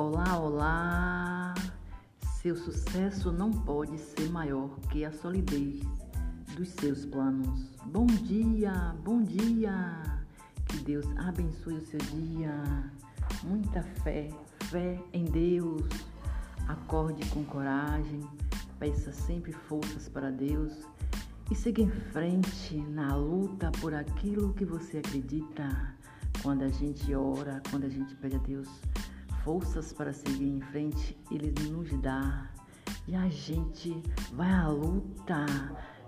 Olá! Seu sucesso não pode ser maior que a solidez dos seus planos. Bom dia, bom dia! Que Deus abençoe o seu dia. Muita fé, fé em Deus. Acorde com coragem, peça sempre forças para Deus e siga em frente na luta por aquilo que você acredita. Quando a gente ora, quando a gente pede a Deus forças para seguir em frente, Ele nos dá. E a gente vai à luta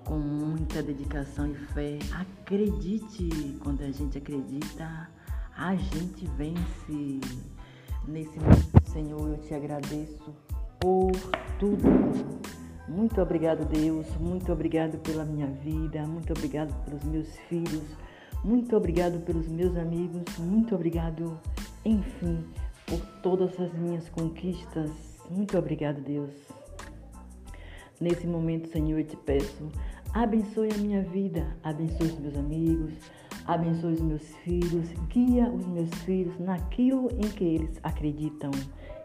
com muita dedicação e fé. Acredite, quando a gente acredita, a gente vence. Nesse momento, Senhor, eu te agradeço por tudo. Muito obrigado, Deus. Muito obrigado pela minha vida. Muito obrigado pelos meus filhos. Muito obrigado pelos meus amigos. Muito obrigado, enfim, por todas as minhas conquistas. Muito obrigado, Deus. Nesse momento, Senhor, eu te peço, abençoe a minha vida, abençoe os meus amigos, abençoe os meus filhos, guia os meus filhos naquilo em que eles acreditam.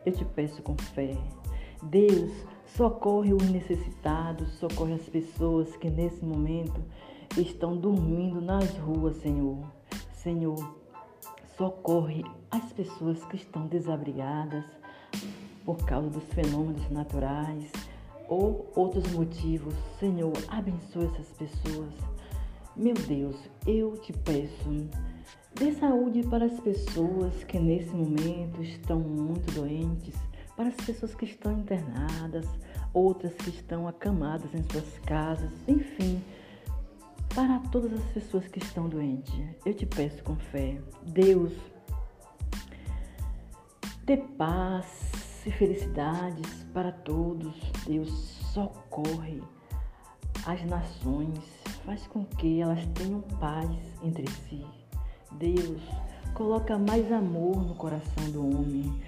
Eu te peço com fé. Deus, socorre os necessitados, socorre as pessoas que nesse momento estão dormindo nas ruas, Senhor. Senhor, socorre as pessoas que estão desabrigadas por causa dos fenômenos naturais ou outros motivos. Senhor, abençoe essas pessoas. Meu Deus, eu te peço, dê saúde para as pessoas que nesse momento estão muito doentes, para as pessoas que estão internadas, outras que estão acamadas em suas casas, enfim, para todas as pessoas que estão doentes. Eu te peço com fé, Deus, dê paz e felicidades para todos. Deus socorre as nações, faz com que elas tenham paz entre si. Deus, coloca mais amor no coração do homem.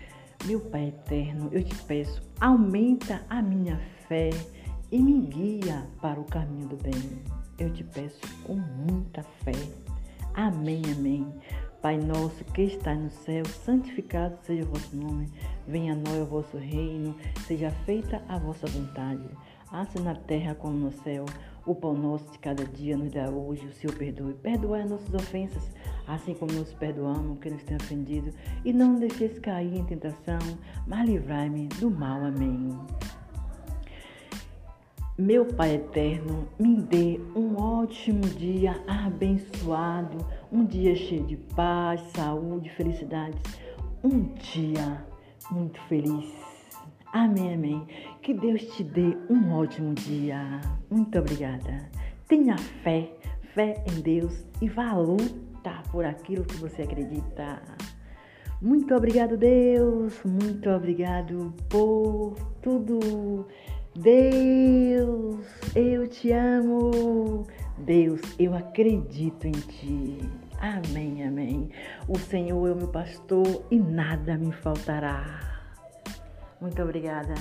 Meu Pai eterno, eu te peço, aumenta a minha fé e me guia para o caminho do bem. Eu te peço com muita fé. Amém, amém. Pai nosso que está no céu, santificado seja o vosso nome. Venha a nós o vosso reino, seja feita a vossa vontade, assim na terra como no céu. O pão nosso de cada dia nos dá hoje, o Senhor perdoe. Perdoai as nossas ofensas, assim como nos perdoamos que nos tem ofendido. E não deixeis cair em tentação, mas livrai-me do mal. Amém. Meu Pai eterno, me dê um ótimo dia abençoado, um dia cheio de paz, saúde, felicidades, um dia muito feliz. Amém, amém. Que Deus te dê um ótimo dia. Muito obrigada. Tenha fé, fé em Deus e vá à luta por aquilo que você acredita. Muito obrigado, Deus. Muito obrigado por tudo. Deus, eu te amo. Deus, eu acredito em ti. Amém, amém. O Senhor é o meu pastor e nada me faltará. Muito obrigada.